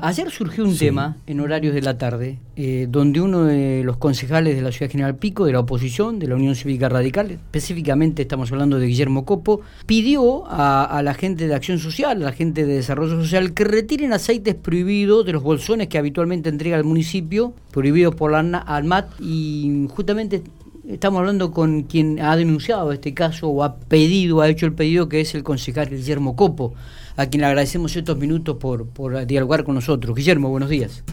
Ayer surgió un tema en horarios de la tarde, eh, donde uno de los concejales de la Ciudad General Pico, de la oposición, de la Unión Cívica Radical, específicamente estamos hablando de Guillermo Copo, pidió a, la gente de Acción Social, a la gente de Desarrollo Social, que retiren aceites prohibidos de los bolsones que habitualmente entrega el municipio, prohibidos por la ANMAT, y justamente estamos hablando con quien ha denunciado este caso o ha pedido, ha hecho el pedido, que es el concejal Guillermo Copo a quien le agradecemos estos minutos por, por dialogar con nosotros. Guillermo, buenos días.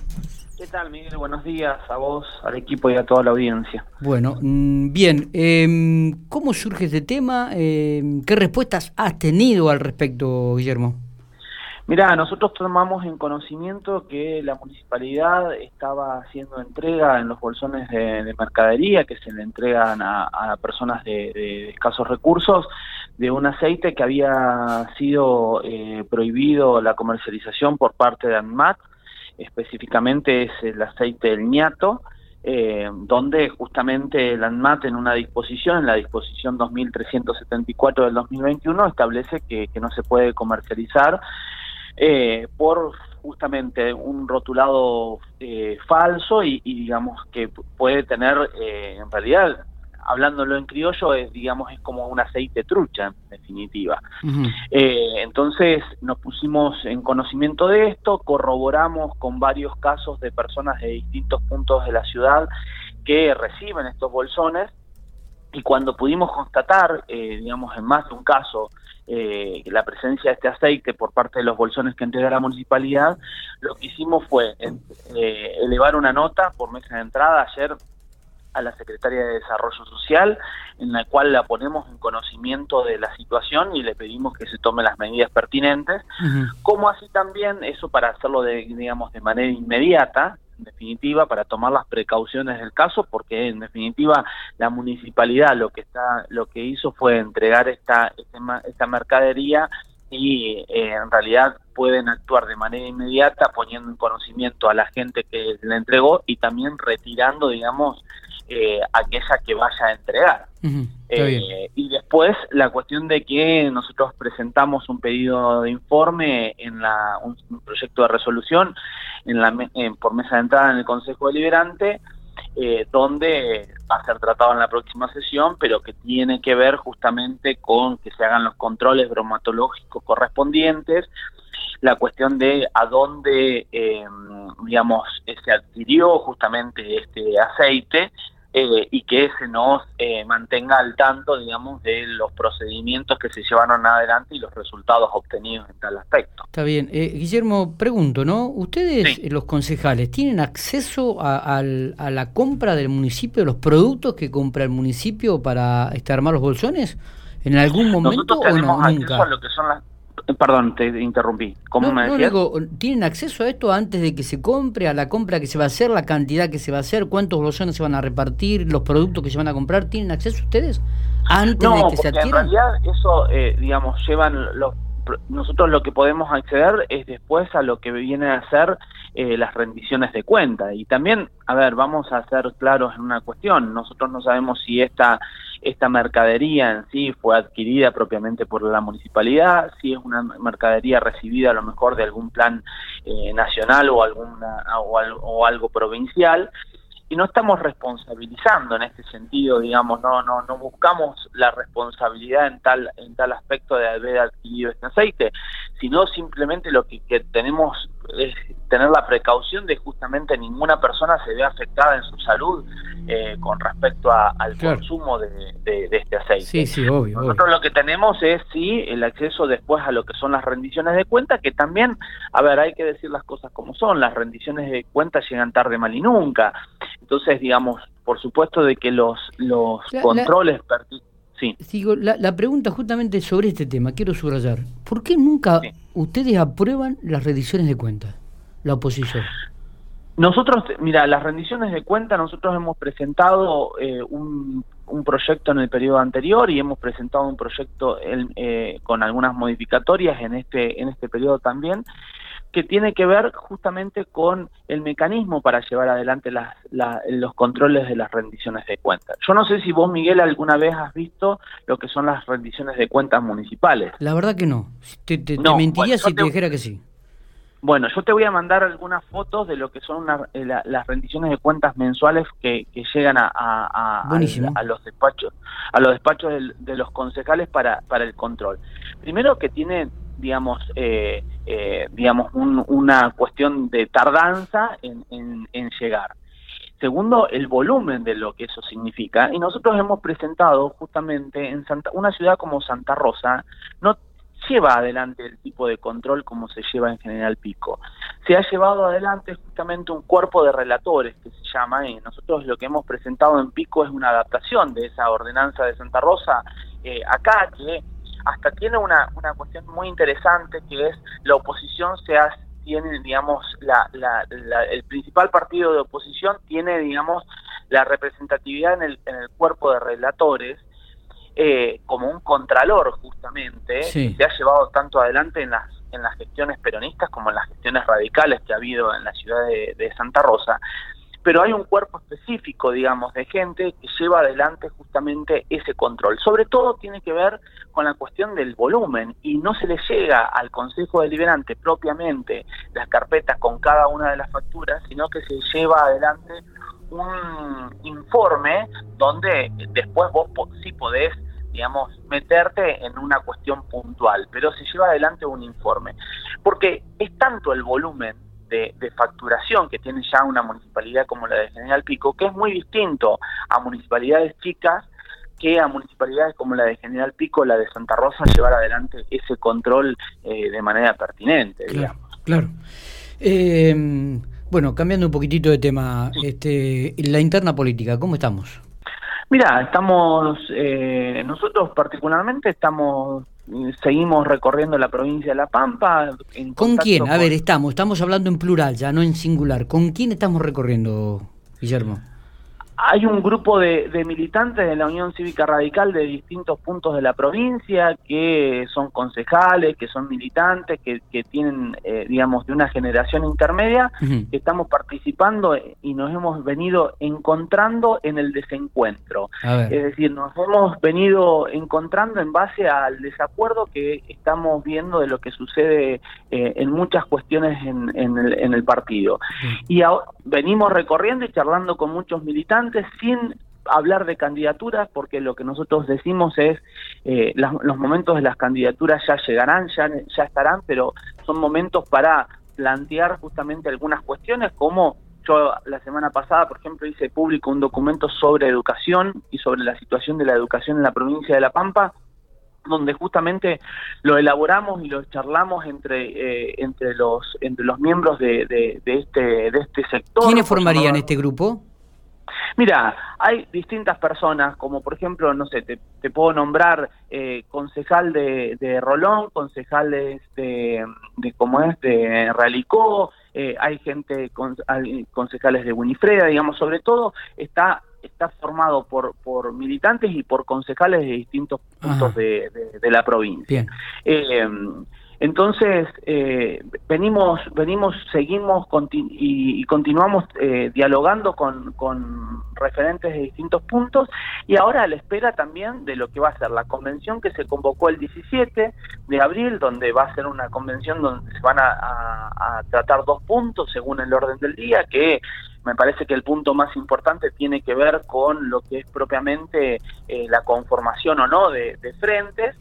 ¿Qué tal, Miguel? Buenos días a vos, al equipo y a toda la audiencia. Bueno, mm, bien, em, ¿cómo surge este tema? Em, ¿Qué respuestas has tenido al respecto, Guillermo? Mira, nosotros tomamos en conocimiento que la municipalidad estaba haciendo entrega en los bolsones de, mercadería que se le entregan a, personas de, escasos recursos de un aceite que había sido eh, prohibido la comercialización por parte de ANMAT, específicamente es el aceite del ñato, eh, donde justamente el ANMAT en una disposición, en la disposición 2374 del 2021, establece que, que no se puede comercializar eh, por justamente un rotulado eh, falso y, digamos que puede tener eh, en realidad hablándolo en criollo es digamos es como un aceite trucha en definitiva. Entonces nos pusimos en conocimiento de esto corroboramos con varios casos de personas de distintos puntos de la ciudad que reciben estos bolsones y cuando pudimos constatar, digamos, en más de un caso, eh, la presencia de este aceite por parte de los bolsones que entrega la municipalidad, lo que hicimos fue eh, elevar una nota por mesa de entrada ayer a la Secretaria de Desarrollo Social, en la cual la ponemos en conocimiento de la situación y le pedimos que se tome las medidas pertinentes, como así también eso para hacerlo de digamos de manera inmediata, en definitiva, para tomar las precauciones del caso, porque en definitiva la municipalidad lo que está, lo que hizo fue entregar esta, este esta mercadería y eh, en realidad pueden actuar de manera inmediata poniendo en conocimiento a la gente que le entregó y también retirando, digamos, eh, aquella que vaya a entregar. Eh, y después la cuestión de que nosotros presentamos un pedido de informe en la, un, proyecto de resolución en la, por mesa de entrada en el Consejo Deliberante, eh, donde va a ser tratado en la próxima sesión, pero que tiene que ver justamente con que se hagan los controles bromatológicos correspondientes, la cuestión de a dónde, eh, digamos, se adquirió justamente este aceite eh, y que se nos eh, mantenga al tanto, digamos, de los procedimientos que se llevaron adelante y los resultados obtenidos en tal aspecto. Está bien. Eh, Guillermo, pregunto, ¿no? ¿Ustedes, los concejales, tienen acceso a, la compra del municipio, los productos que compra el municipio para este, armar los bolsones? ¿En algún momento o no, nunca? a lo que son las Perdón, te interrumpí. ¿Cómo me decías? ¿Tienen acceso a esto antes de que se compre, a la compra que se va a hacer, la cantidad que se va a hacer, cuántos bolsones se van a repartir, los productos que se van a comprar? ¿Tienen acceso ustedes antes de que se adquieran? en realidad eso, eh, digamos, llevan los nosotros lo que podemos acceder es después a lo que viene a ser eh, las rendiciones de cuenta. Y también, a ver, vamos a ser claros en una cuestión. Nosotros no sabemos si esta, esta mercadería en sí fue adquirida propiamente por la municipalidad, si es una mercadería recibida a lo mejor de algún plan eh, nacional o, alguna, o algo provincial y no estamos responsabilizando en este sentido, digamos, no no no buscamos la responsabilidad en tal en tal aspecto de haber adquirido este aceite, sino simplemente lo que, que tenemos es tener la precaución de justamente ninguna persona se vea afectada en su salud eh, con respecto al consumo de, este aceite. Sí, sí, obvio. Nosotros lo que tenemos es, sí, el acceso después a lo que son las rendiciones de cuenta, que también, a ver, hay que decir las cosas como son, las rendiciones de cuenta llegan tarde, mal y nunca. Entonces, digamos, por supuesto de que los, los controles... Sí. Digo, la, la, pregunta justamente sobre este tema, quiero subrayar. ¿Por qué nunca ustedes aprueban las rendiciones de cuenta, la oposición? Nosotros, mira, las rendiciones de cuenta, nosotros hemos presentado eh, un, proyecto en el periodo anterior y hemos presentado un proyecto eh, con algunas modificatorias en este, en este periodo también, que tiene que ver justamente con el mecanismo para llevar adelante las, los controles de las rendiciones de cuentas. Yo no sé si vos, Miguel, alguna vez has visto lo que son las rendiciones de cuentas municipales. La verdad que no. Te, mentiría si te dijera que sí. Bueno, yo te voy a mandar algunas fotos de lo que son eh, las rendiciones de cuentas mensuales que, llegan a, los despachos, a los despachos de, los concejales para, para el control. Primero que tiene, digamos, eh, eh, digamos, una cuestión de tardanza en, en llegar. Segundo, el volumen de lo que eso significa. Y nosotros hemos presentado justamente en Santa, una ciudad como Santa Rosa, no lleva adelante el tipo de control como se lleva en General Pico. Se ha llevado adelante justamente un cuerpo de relatores que se llama, y nosotros lo que hemos presentado en Pico es una adaptación de esa ordenanza de Santa Rosa eh, acá, que hasta tiene una, una cuestión muy interesante que es la oposición se hace tiene, digamos, la, la, el principal partido de oposición tiene, digamos, la representatividad en el, en el cuerpo de relatores eh, como un contralor justamente, se ha llevado tanto adelante en las, en las gestiones peronistas como en las gestiones radicales que ha habido en la ciudad de, Santa Rosa, pero hay un cuerpo específico, digamos, de gente que lleva adelante justamente ese control. Sobre todo tiene que ver con la cuestión del volumen y no se le llega al Consejo Deliberante propiamente las carpetas con cada una de las facturas, sino que se lleva adelante un informe donde después vos sí podés, digamos, meterte en una cuestión puntual, pero se lleva adelante un informe. Porque es tanto el volumen de, facturación que tiene ya una municipalidad como la de General Pico, que es muy distinto a municipalidades chicas que a municipalidades como la de General Pico, la de Santa Rosa, llevar adelante ese control eh, de manera pertinente, digamos. Claro. Eh, bueno, cambiando un poquitito de tema, este, la interna política, ¿cómo estamos? Mira, estamos, eh, nosotros particularmente estamos, seguimos recorriendo la provincia de La Pampa. ¿Con quién? A ver, estamos, estamos hablando en plural, ya no en singular. ¿Con quién estamos recorriendo, Guillermo? Hay un grupo de, militantes de la Unión Cívica Radical de distintos puntos de la provincia que son concejales, que son militantes, que, tienen, eh, digamos, de una generación intermedia, que estamos participando y nos hemos venido encontrando en el desencuentro. Es decir, nos hemos venido encontrando en base al desacuerdo que estamos viendo de lo que sucede eh, en muchas cuestiones en, el, partido. Y venimos recorriendo y charlando con muchos militantes sin hablar de candidaturas, porque lo que nosotros decimos es, eh, los momentos de las candidaturas ya llegarán, ya, ya estarán, pero son momentos para plantear justamente algunas cuestiones, como yo la semana pasada, por ejemplo, hice público un documento sobre educación y sobre la situación de la educación en la provincia de La Pampa, donde justamente lo elaboramos y lo charlamos entre eh, entre los entre los miembros de, de, este de este sector. ¿Quiénes formarían este grupo? Mira, hay distintas personas, como por ejemplo, no sé, te, puedo nombrar eh, concejal de, Rolón, concejales de, de como es, de Realicó, eh, hay gente, con, concejales de Winifreda, digamos, sobre todo está está formado por, por militantes y por concejales de distintos puntos de, la provincia. Eh, entonces, eh, venimos, venimos, seguimos y, continuamos eh, dialogando con, referentes de distintos puntos y ahora a la espera también de lo que va a ser la convención que se convocó el 17 de abril, donde va a ser una convención donde se van a, tratar dos puntos según el orden del día, que me parece que el punto más importante tiene que ver con lo que es propiamente eh, la conformación o no de frentes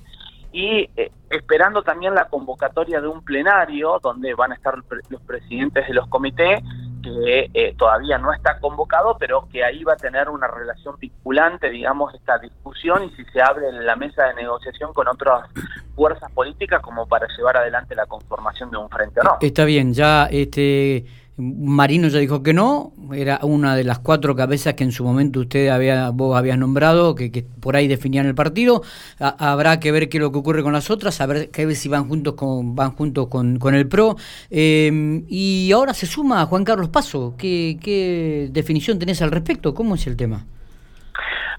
y eh, esperando también la convocatoria de un plenario donde van a estar los presidentes de los comités que eh, todavía no está convocado, pero que ahí va a tener una relación vinculante, digamos, esta discusión y si se abre la mesa de negociación con otras fuerzas políticas como para llevar adelante la conformación de un frente o no. Está bien, ya este Marino ya dijo que no, era una de las cuatro cabezas que en su momento usted había, vos habías nombrado, que, por ahí definían el partido. habrá que ver qué es lo que ocurre con las otras, a ver, qué si van juntos con, van juntos con, con el PRO. Em, y ahora se suma Juan Carlos Paso. ¿Qué, ¿Qué definición tenés al respecto? ¿Cómo es el tema?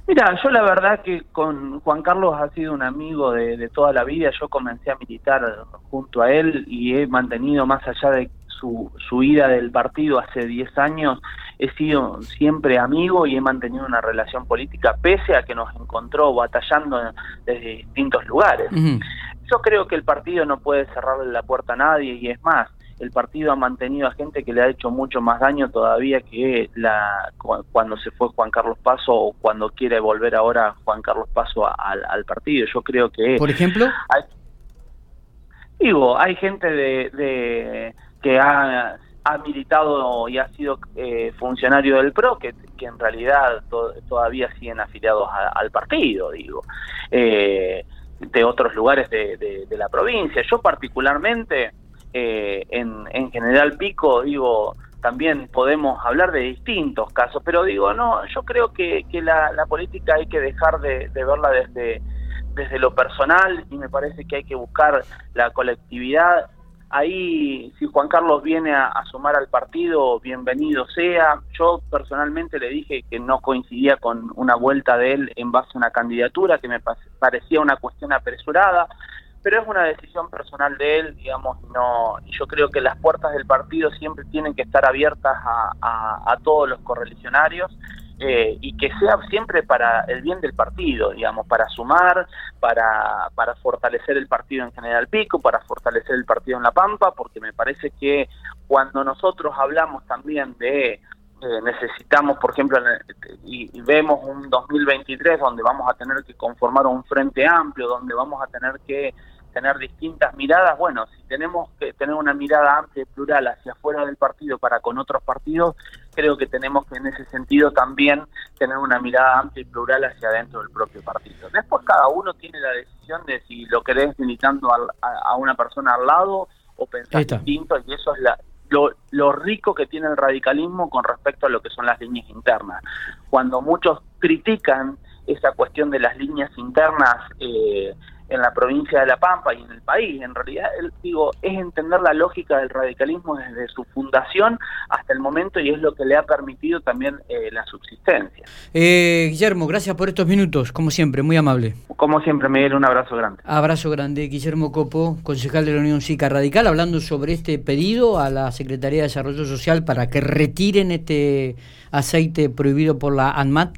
Mira, yo la verdad que con Juan Carlos ha sido un amigo de, de, toda la vida. Yo comencé a militar junto a él y he mantenido más allá de su, su ida del partido hace 10 años, he sido siempre amigo y he mantenido una relación política pese a que nos encontró batallando desde distintos lugares. Yo creo que el partido no puede cerrarle la puerta a nadie y es más, el partido ha mantenido a gente que le ha hecho mucho más daño todavía que la cuando se fue Juan Carlos Paso o cuando quiere volver ahora Juan Carlos Paso al, partido. Yo creo que... Por ejemplo... digo, hay gente de, que ha, militado y ha sido eh, funcionario del PRO que, que en realidad todavía siguen afiliados al partido, digo. Eh, de otros lugares de, de la provincia. Yo particularmente eh, en, en General Pico, digo, también podemos hablar de distintos casos, pero digo, no, yo creo que, que la, la política hay que dejar de, verla desde, desde lo personal y me parece que hay que buscar la colectividad. Ahí, si Juan Carlos viene a, sumar al partido, bienvenido sea. Yo personalmente le dije que no coincidía con una vuelta de él en base a una candidatura, que me parecía una cuestión apresurada pero es una decisión personal de él, digamos, no, yo creo que las puertas del partido siempre tienen que estar abiertas a, todos los correligionarios eh, y que sea siempre para el bien del partido, digamos, para sumar, para, para fortalecer el partido en General Pico, para fortalecer el partido en La Pampa, porque me parece que cuando nosotros hablamos también de eh, necesitamos, por ejemplo, y, y, vemos un 2023 donde vamos a tener que conformar un frente amplio, donde vamos a tener que tener distintas miradas, bueno, si tenemos que tener una mirada amplia y plural hacia afuera del partido para con otros partidos, creo que tenemos que en ese sentido también tener una mirada amplia y plural hacia adentro del propio partido. Después cada uno tiene la decisión de si lo querés militando a, una persona al lado o pensar distinto y eso es la, lo, lo, rico que tiene el radicalismo con respecto a lo que son las líneas internas. Cuando muchos critican esa cuestión de las líneas internas, eh, en la provincia de La Pampa y en el país. En realidad, digo, es entender la lógica del radicalismo desde su fundación hasta el momento y es lo que le ha permitido también eh, la subsistencia. Eh, Guillermo, gracias por estos minutos, como siempre, muy amable. Como siempre, Miguel, un abrazo grande. Abrazo grande, Guillermo Copo, concejal de la Unión Cívica Radical, hablando sobre este pedido a la Secretaría de Desarrollo Social para que retiren este aceite prohibido por la ANMAT